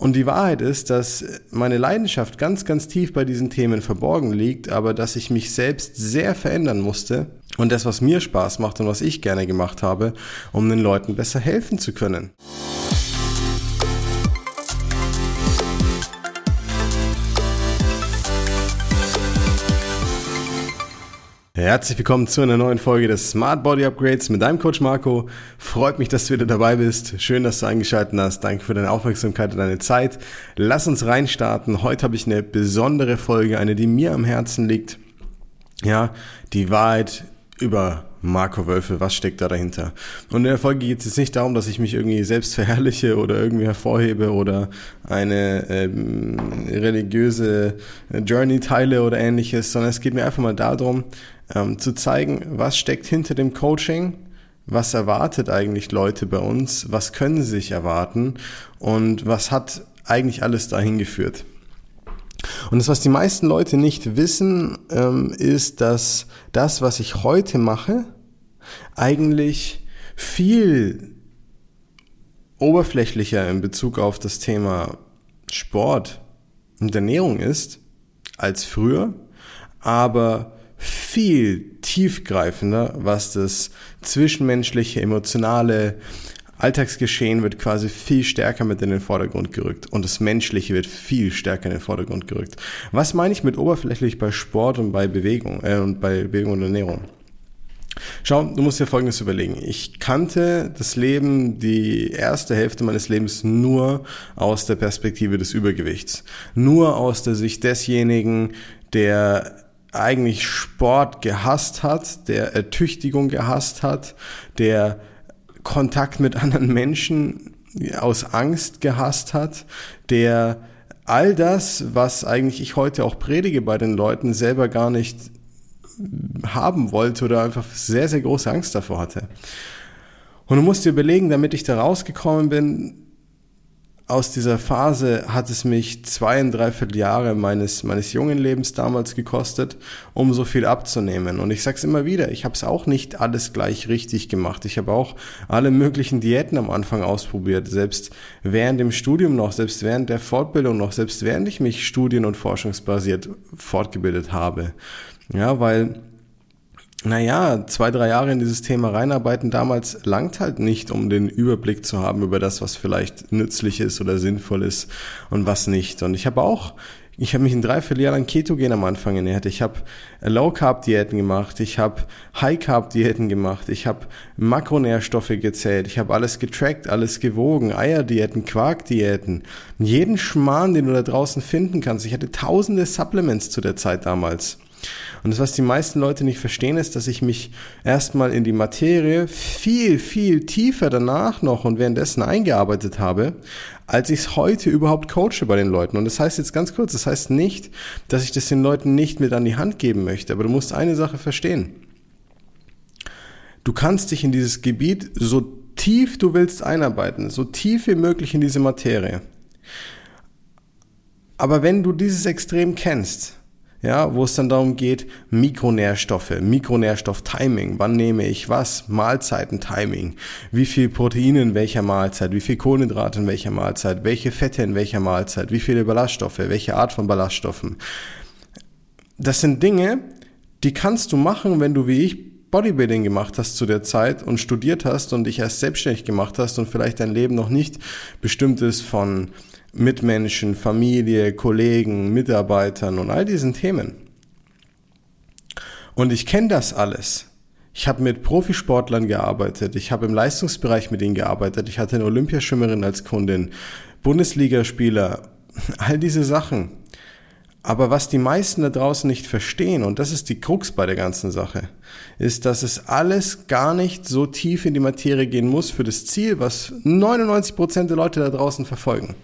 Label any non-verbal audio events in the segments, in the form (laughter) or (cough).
Und die Wahrheit ist, dass meine Leidenschaft ganz, ganz tief bei diesen Themen verborgen liegt, aber dass ich mich selbst sehr verändern musste und das, was mir Spaß macht und was ich gerne gemacht habe, um den Leuten besser helfen zu können. Herzlich willkommen zu einer neuen Folge des Smart Body Upgrades mit deinem Coach Marco. Freut mich, dass du wieder dabei bist. Schön, dass du eingeschaltet hast. Danke für deine Aufmerksamkeit und deine Zeit. Lass uns reinstarten. Heute habe ich eine besondere Folge, eine, die mir am Herzen liegt. Ja, die Wahrheit über Marco Wölfe, was steckt da dahinter? Und in der Folge geht es jetzt nicht darum, dass ich mich irgendwie selbst verherrliche oder irgendwie hervorhebe oder eine ähm, religiöse Journey teile oder ähnliches, sondern es geht mir einfach mal darum, ähm, zu zeigen, was steckt hinter dem Coaching, was erwartet eigentlich Leute bei uns, was können sie sich erwarten und was hat eigentlich alles dahin geführt. Und das, was die meisten Leute nicht wissen, ähm, ist, dass das, was ich heute mache, eigentlich viel oberflächlicher in Bezug auf das Thema Sport und Ernährung ist als früher, aber viel tiefgreifender, was das zwischenmenschliche, emotionale, Alltagsgeschehen wird quasi viel stärker mit in den Vordergrund gerückt und das Menschliche wird viel stärker in den Vordergrund gerückt. Was meine ich mit oberflächlich bei Sport und bei Bewegung äh, und bei Bewegung und Ernährung? Schau, du musst dir Folgendes überlegen. Ich kannte das Leben, die erste Hälfte meines Lebens nur aus der Perspektive des Übergewichts. Nur aus der Sicht desjenigen, der eigentlich Sport gehasst hat, der Ertüchtigung gehasst hat, der Kontakt mit anderen Menschen aus Angst gehasst hat, der all das, was eigentlich ich heute auch predige bei den Leuten, selber gar nicht haben wollte oder einfach sehr, sehr große Angst davor hatte. Und du musst dir überlegen, damit ich da rausgekommen bin, aus dieser Phase hat es mich zweieinhalb Jahre meines, meines jungen Lebens damals gekostet, um so viel abzunehmen. Und ich sag's immer wieder, ich habe es auch nicht alles gleich richtig gemacht. Ich habe auch alle möglichen Diäten am Anfang ausprobiert, selbst während dem Studium noch, selbst während der Fortbildung noch, selbst während ich mich studien- und forschungsbasiert fortgebildet habe. Ja, weil naja, zwei, drei Jahre in dieses Thema reinarbeiten damals langt halt nicht, um den Überblick zu haben über das, was vielleicht nützlich ist oder sinnvoll ist und was nicht. Und ich habe auch, ich habe mich in drei, vier Jahren Ketogen am Anfang ernährt. Ich habe Low-Carb-Diäten gemacht, ich habe High-Carb-Diäten gemacht, ich habe Makronährstoffe gezählt, ich habe alles getrackt, alles gewogen, Eierdiäten, Quarkdiäten, jeden Schmarrn, den du da draußen finden kannst. Ich hatte tausende Supplements zu der Zeit damals. Und das, was die meisten Leute nicht verstehen, ist, dass ich mich erstmal in die Materie viel, viel tiefer danach noch und währenddessen eingearbeitet habe, als ich es heute überhaupt coache bei den Leuten. Und das heißt jetzt ganz kurz, das heißt nicht, dass ich das den Leuten nicht mit an die Hand geben möchte, aber du musst eine Sache verstehen. Du kannst dich in dieses Gebiet so tief du willst einarbeiten, so tief wie möglich in diese Materie. Aber wenn du dieses Extrem kennst, ja, wo es dann darum geht, Mikronährstoffe, Mikronährstoff-Timing, wann nehme ich was, Mahlzeiten-Timing, wie viel Proteine in welcher Mahlzeit, wie viel Kohlenhydrate in welcher Mahlzeit, welche Fette in welcher Mahlzeit, wie viele Ballaststoffe, welche Art von Ballaststoffen. Das sind Dinge, die kannst du machen, wenn du wie ich Bodybuilding gemacht hast zu der Zeit und studiert hast und dich erst selbstständig gemacht hast und vielleicht dein Leben noch nicht bestimmt ist von Mitmenschen, Familie, Kollegen, Mitarbeitern und all diesen Themen. Und ich kenne das alles. Ich habe mit Profisportlern gearbeitet, ich habe im Leistungsbereich mit ihnen gearbeitet, ich hatte eine Olympiaschwimmerin als Kundin, Bundesligaspieler, (laughs) all diese Sachen. Aber was die meisten da draußen nicht verstehen, und das ist die Krux bei der ganzen Sache, ist, dass es alles gar nicht so tief in die Materie gehen muss für das Ziel, was 99 Prozent der Leute da draußen verfolgen.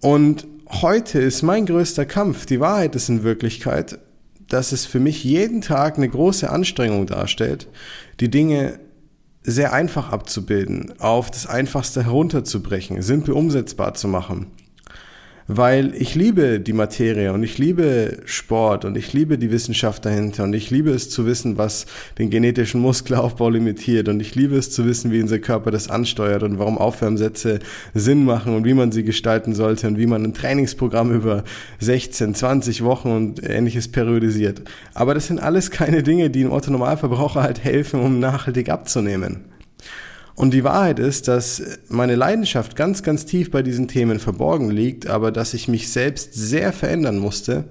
Und heute ist mein größter Kampf, die Wahrheit ist in Wirklichkeit, dass es für mich jeden Tag eine große Anstrengung darstellt, die Dinge sehr einfach abzubilden, auf das Einfachste herunterzubrechen, simpel umsetzbar zu machen weil ich liebe die Materie und ich liebe Sport und ich liebe die Wissenschaft dahinter und ich liebe es zu wissen, was den genetischen Muskelaufbau limitiert und ich liebe es zu wissen, wie unser Körper das ansteuert und warum Aufwärmsätze Sinn machen und wie man sie gestalten sollte und wie man ein Trainingsprogramm über 16, 20 Wochen und ähnliches periodisiert. Aber das sind alles keine Dinge, die dem Otto Normalverbraucher halt helfen, um nachhaltig abzunehmen. Und die Wahrheit ist, dass meine Leidenschaft ganz, ganz tief bei diesen Themen verborgen liegt, aber dass ich mich selbst sehr verändern musste.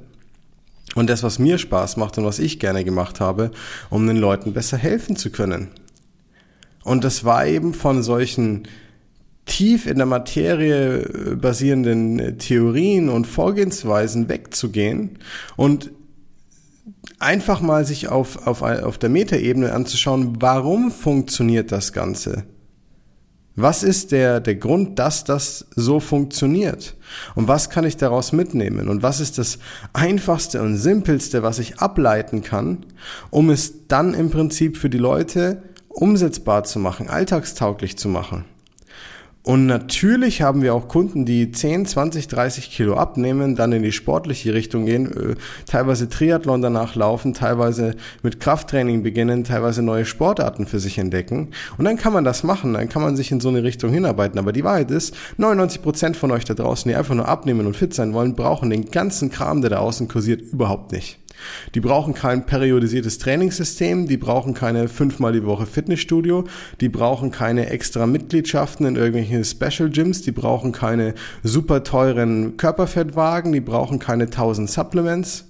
Und das, was mir Spaß macht und was ich gerne gemacht habe, um den Leuten besser helfen zu können. Und das war eben von solchen tief in der Materie basierenden Theorien und Vorgehensweisen wegzugehen und einfach mal sich auf, auf, auf der Metaebene anzuschauen, warum funktioniert das Ganze? Was ist der, der Grund, dass das so funktioniert? Und was kann ich daraus mitnehmen? Und was ist das einfachste und simpelste, was ich ableiten kann, um es dann im Prinzip für die Leute umsetzbar zu machen, alltagstauglich zu machen? Und natürlich haben wir auch Kunden, die 10, 20, 30 Kilo abnehmen, dann in die sportliche Richtung gehen, äh, teilweise Triathlon danach laufen, teilweise mit Krafttraining beginnen, teilweise neue Sportarten für sich entdecken. Und dann kann man das machen, dann kann man sich in so eine Richtung hinarbeiten. Aber die Wahrheit ist, 99 Prozent von euch da draußen, die einfach nur abnehmen und fit sein wollen, brauchen den ganzen Kram, der da außen kursiert, überhaupt nicht. Die brauchen kein periodisiertes Trainingssystem, die brauchen keine fünfmal die Woche Fitnessstudio, die brauchen keine extra Mitgliedschaften in irgendwelchen Special Gyms, die brauchen keine super teuren Körperfettwagen, die brauchen keine 1000 Supplements.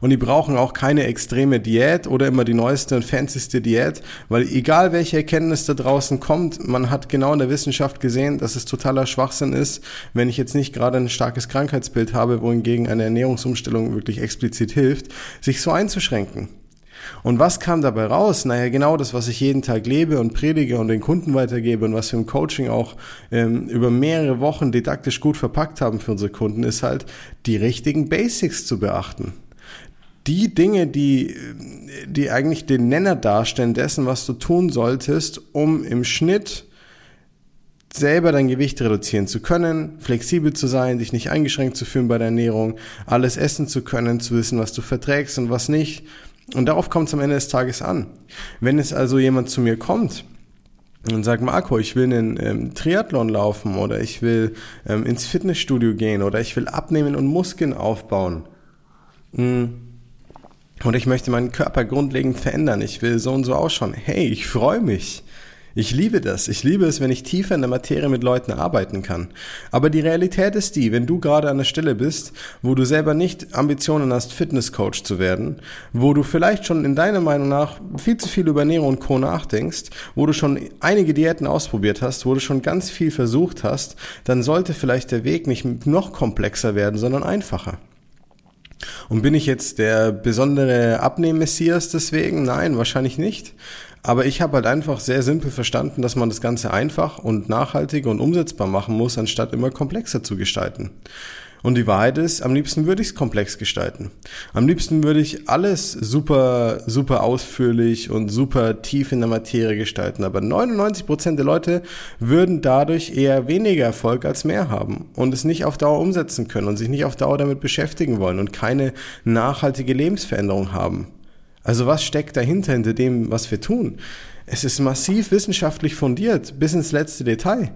Und die brauchen auch keine extreme Diät oder immer die neueste und fancyste Diät, weil egal welche Erkenntnis da draußen kommt, man hat genau in der Wissenschaft gesehen, dass es totaler Schwachsinn ist, wenn ich jetzt nicht gerade ein starkes Krankheitsbild habe, wohingegen eine Ernährungsumstellung wirklich explizit hilft, sich so einzuschränken. Und was kam dabei raus? Naja, genau das, was ich jeden Tag lebe und predige und den Kunden weitergebe und was wir im Coaching auch ähm, über mehrere Wochen didaktisch gut verpackt haben für unsere Kunden, ist halt, die richtigen Basics zu beachten die Dinge, die, die eigentlich den Nenner darstellen dessen, was du tun solltest, um im Schnitt selber dein Gewicht reduzieren zu können, flexibel zu sein, dich nicht eingeschränkt zu fühlen bei der Ernährung, alles essen zu können, zu wissen, was du verträgst und was nicht. Und darauf kommt es am Ende des Tages an. Wenn es also jemand zu mir kommt und sagt, Marco, ich will einen ähm, Triathlon laufen oder ich will ähm, ins Fitnessstudio gehen oder ich will abnehmen und Muskeln aufbauen. Hm, und ich möchte meinen Körper grundlegend verändern. Ich will so und so ausschauen. Hey, ich freue mich. Ich liebe das. Ich liebe es, wenn ich tiefer in der Materie mit Leuten arbeiten kann. Aber die Realität ist die, wenn du gerade an der Stelle bist, wo du selber nicht Ambitionen hast, Fitnesscoach zu werden, wo du vielleicht schon in deiner Meinung nach viel zu viel über Ernährung und Co. nachdenkst, wo du schon einige Diäten ausprobiert hast, wo du schon ganz viel versucht hast, dann sollte vielleicht der Weg nicht noch komplexer werden, sondern einfacher. Und bin ich jetzt der besondere Abnehm-Messias deswegen? Nein, wahrscheinlich nicht. Aber ich habe halt einfach sehr simpel verstanden, dass man das Ganze einfach und nachhaltig und umsetzbar machen muss, anstatt immer komplexer zu gestalten. Und die Wahrheit ist, am liebsten würde ich es komplex gestalten. Am liebsten würde ich alles super, super ausführlich und super tief in der Materie gestalten. Aber 99 Prozent der Leute würden dadurch eher weniger Erfolg als mehr haben und es nicht auf Dauer umsetzen können und sich nicht auf Dauer damit beschäftigen wollen und keine nachhaltige Lebensveränderung haben. Also was steckt dahinter, hinter dem, was wir tun? Es ist massiv wissenschaftlich fundiert, bis ins letzte Detail.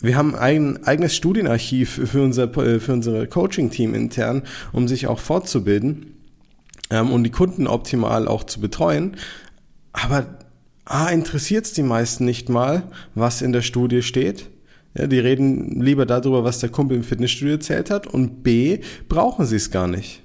Wir haben ein eigenes Studienarchiv für unser, für unser Coaching-Team intern, um sich auch fortzubilden ähm, und die Kunden optimal auch zu betreuen. Aber A, interessiert es die meisten nicht mal, was in der Studie steht. Ja, die reden lieber darüber, was der Kumpel im Fitnessstudio erzählt hat. Und B, brauchen sie es gar nicht.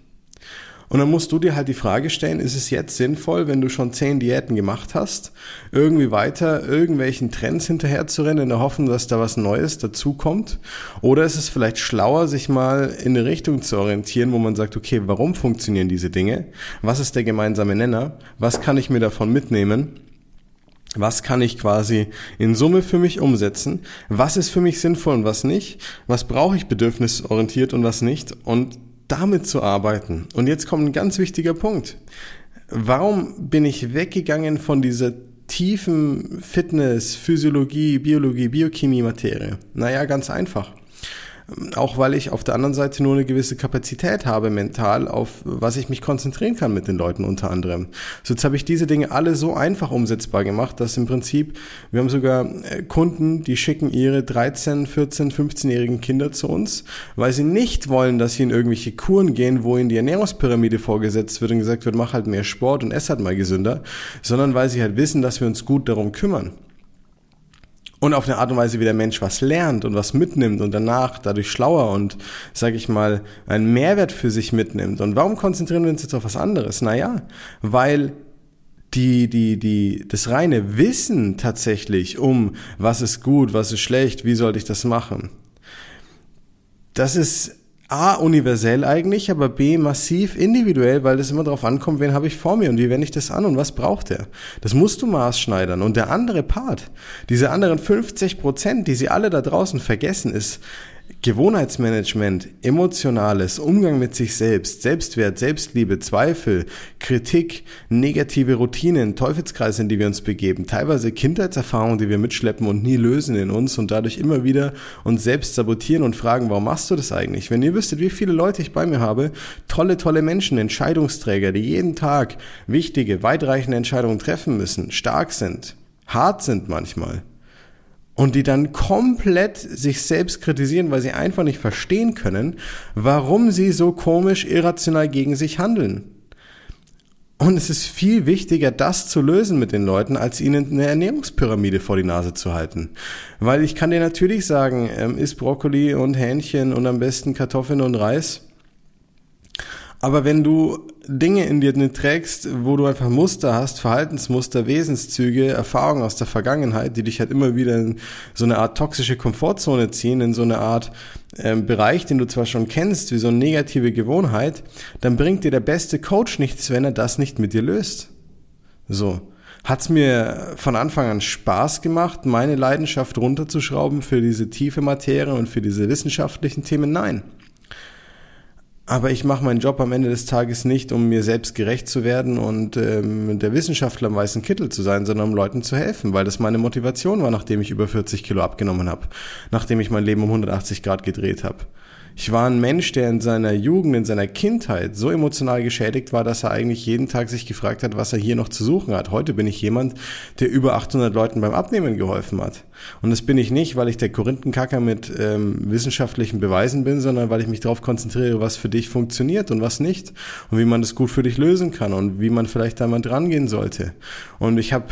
Und dann musst du dir halt die Frage stellen, ist es jetzt sinnvoll, wenn du schon zehn Diäten gemacht hast, irgendwie weiter irgendwelchen Trends hinterher zu rennen, in der Hoffnung, dass da was Neues dazukommt? Oder ist es vielleicht schlauer, sich mal in eine Richtung zu orientieren, wo man sagt, okay, warum funktionieren diese Dinge? Was ist der gemeinsame Nenner? Was kann ich mir davon mitnehmen? Was kann ich quasi in Summe für mich umsetzen? Was ist für mich sinnvoll und was nicht? Was brauche ich bedürfnisorientiert und was nicht? Und damit zu arbeiten. Und jetzt kommt ein ganz wichtiger Punkt. Warum bin ich weggegangen von dieser tiefen Fitness, Physiologie, Biologie, Biochemie, Materie? Naja, ganz einfach. Auch weil ich auf der anderen Seite nur eine gewisse Kapazität habe mental, auf was ich mich konzentrieren kann mit den Leuten unter anderem. So jetzt habe ich diese Dinge alle so einfach umsetzbar gemacht, dass im Prinzip, wir haben sogar äh, Kunden, die schicken ihre 13, 14, 15-jährigen Kinder zu uns, weil sie nicht wollen, dass sie in irgendwelche Kuren gehen, wo ihnen die Ernährungspyramide vorgesetzt wird und gesagt wird, mach halt mehr Sport und ess halt mal gesünder, sondern weil sie halt wissen, dass wir uns gut darum kümmern und auf eine Art und Weise, wie der Mensch was lernt und was mitnimmt und danach dadurch schlauer und, sage ich mal, einen Mehrwert für sich mitnimmt. Und warum konzentrieren wir uns jetzt auf was anderes? Naja, weil die, die, die, das reine Wissen tatsächlich um, was ist gut, was ist schlecht, wie sollte ich das machen, das ist A, universell eigentlich, aber B, massiv individuell, weil das immer darauf ankommt, wen habe ich vor mir und wie wende ich das an und was braucht er. Das musst du maßschneidern. Und der andere Part, diese anderen 50 Prozent, die sie alle da draußen vergessen, ist, Gewohnheitsmanagement, emotionales, Umgang mit sich selbst, Selbstwert, Selbstliebe, Zweifel, Kritik, negative Routinen, Teufelskreise, in die wir uns begeben, teilweise Kindheitserfahrungen, die wir mitschleppen und nie lösen in uns und dadurch immer wieder uns selbst sabotieren und fragen, warum machst du das eigentlich? Wenn ihr wüsstet, wie viele Leute ich bei mir habe, tolle, tolle Menschen, Entscheidungsträger, die jeden Tag wichtige, weitreichende Entscheidungen treffen müssen, stark sind, hart sind manchmal und die dann komplett sich selbst kritisieren, weil sie einfach nicht verstehen können, warum sie so komisch irrational gegen sich handeln. Und es ist viel wichtiger, das zu lösen mit den Leuten, als ihnen eine Ernährungspyramide vor die Nase zu halten. Weil ich kann dir natürlich sagen, ähm, isst Brokkoli und Hähnchen und am besten Kartoffeln und Reis. Aber wenn du Dinge in dir trägst, wo du einfach Muster hast, Verhaltensmuster, Wesenszüge, Erfahrungen aus der Vergangenheit, die dich halt immer wieder in so eine Art toxische Komfortzone ziehen, in so eine Art ähm, Bereich, den du zwar schon kennst, wie so eine negative Gewohnheit, dann bringt dir der beste Coach nichts, wenn er das nicht mit dir löst. So. Hat's mir von Anfang an Spaß gemacht, meine Leidenschaft runterzuschrauben für diese tiefe Materie und für diese wissenschaftlichen Themen? Nein. Aber ich mache meinen Job am Ende des Tages nicht, um mir selbst gerecht zu werden und ähm, der Wissenschaftler im weißen Kittel zu sein, sondern um Leuten zu helfen, weil das meine Motivation war, nachdem ich über 40 Kilo abgenommen habe, nachdem ich mein Leben um 180 Grad gedreht habe. Ich war ein Mensch, der in seiner Jugend, in seiner Kindheit so emotional geschädigt war, dass er eigentlich jeden Tag sich gefragt hat, was er hier noch zu suchen hat. Heute bin ich jemand, der über 800 Leuten beim Abnehmen geholfen hat. Und das bin ich nicht, weil ich der Korinthenkacker mit ähm, wissenschaftlichen Beweisen bin, sondern weil ich mich darauf konzentriere, was für dich funktioniert und was nicht und wie man das gut für dich lösen kann und wie man vielleicht da mal dran gehen sollte. Und ich habe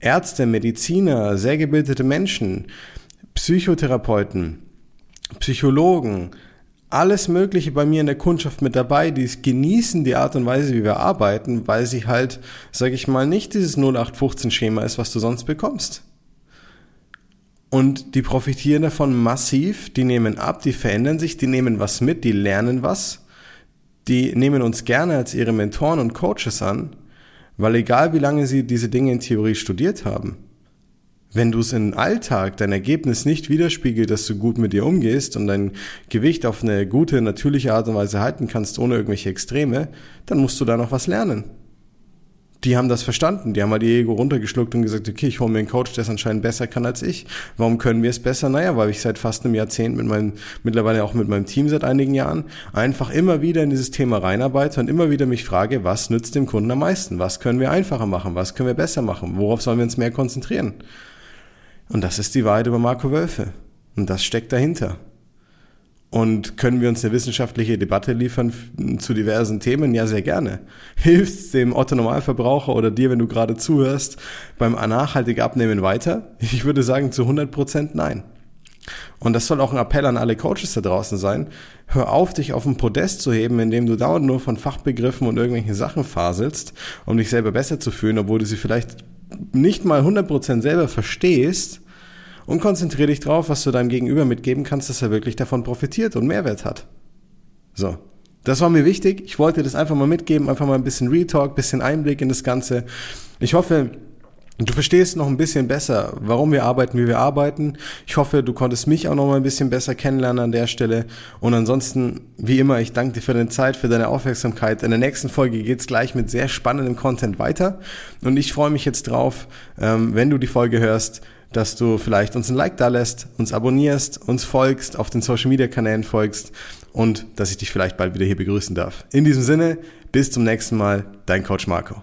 Ärzte, Mediziner, sehr gebildete Menschen, Psychotherapeuten, Psychologen, alles Mögliche bei mir in der Kundschaft mit dabei, die genießen die Art und Weise, wie wir arbeiten, weil sie halt, sag ich mal, nicht dieses 0815-Schema ist, was du sonst bekommst. Und die profitieren davon massiv, die nehmen ab, die verändern sich, die nehmen was mit, die lernen was, die nehmen uns gerne als ihre Mentoren und Coaches an, weil egal wie lange sie diese Dinge in Theorie studiert haben, wenn du es im Alltag dein Ergebnis nicht widerspiegelt, dass du gut mit dir umgehst und dein Gewicht auf eine gute, natürliche Art und Weise halten kannst, ohne irgendwelche Extreme, dann musst du da noch was lernen. Die haben das verstanden, die haben mal die Ego runtergeschluckt und gesagt, okay, ich hole mir einen Coach, der es anscheinend besser kann als ich. Warum können wir es besser? Naja, weil ich seit fast einem Jahrzehnt mit meinem, mittlerweile auch mit meinem Team seit einigen Jahren, einfach immer wieder in dieses Thema reinarbeite und immer wieder mich frage, was nützt dem Kunden am meisten? Was können wir einfacher machen? Was können wir besser machen? Worauf sollen wir uns mehr konzentrieren? Und das ist die Wahrheit über Marco Wölfe. Und das steckt dahinter. Und können wir uns eine wissenschaftliche Debatte liefern zu diversen Themen? Ja, sehr gerne. (laughs) Hilft es dem Otto Normalverbraucher oder dir, wenn du gerade zuhörst, beim nachhaltigen Abnehmen weiter? Ich würde sagen zu 100 Prozent nein. Und das soll auch ein Appell an alle Coaches da draußen sein. Hör auf, dich auf ein Podest zu heben, indem du dauernd nur von Fachbegriffen und irgendwelchen Sachen faselst, um dich selber besser zu fühlen, obwohl du sie vielleicht nicht mal 100% selber verstehst und konzentriere dich drauf, was du deinem Gegenüber mitgeben kannst, dass er wirklich davon profitiert und Mehrwert hat. So. Das war mir wichtig. Ich wollte das einfach mal mitgeben, einfach mal ein bisschen Retalk, bisschen Einblick in das Ganze. Ich hoffe, Du verstehst noch ein bisschen besser, warum wir arbeiten, wie wir arbeiten. Ich hoffe, du konntest mich auch noch mal ein bisschen besser kennenlernen an der Stelle. Und ansonsten, wie immer, ich danke dir für deine Zeit, für deine Aufmerksamkeit. In der nächsten Folge geht's gleich mit sehr spannendem Content weiter. Und ich freue mich jetzt drauf, ähm, wenn du die Folge hörst, dass du vielleicht uns ein Like da lässt, uns abonnierst, uns folgst, auf den Social Media Kanälen folgst und dass ich dich vielleicht bald wieder hier begrüßen darf. In diesem Sinne, bis zum nächsten Mal, dein Coach Marco.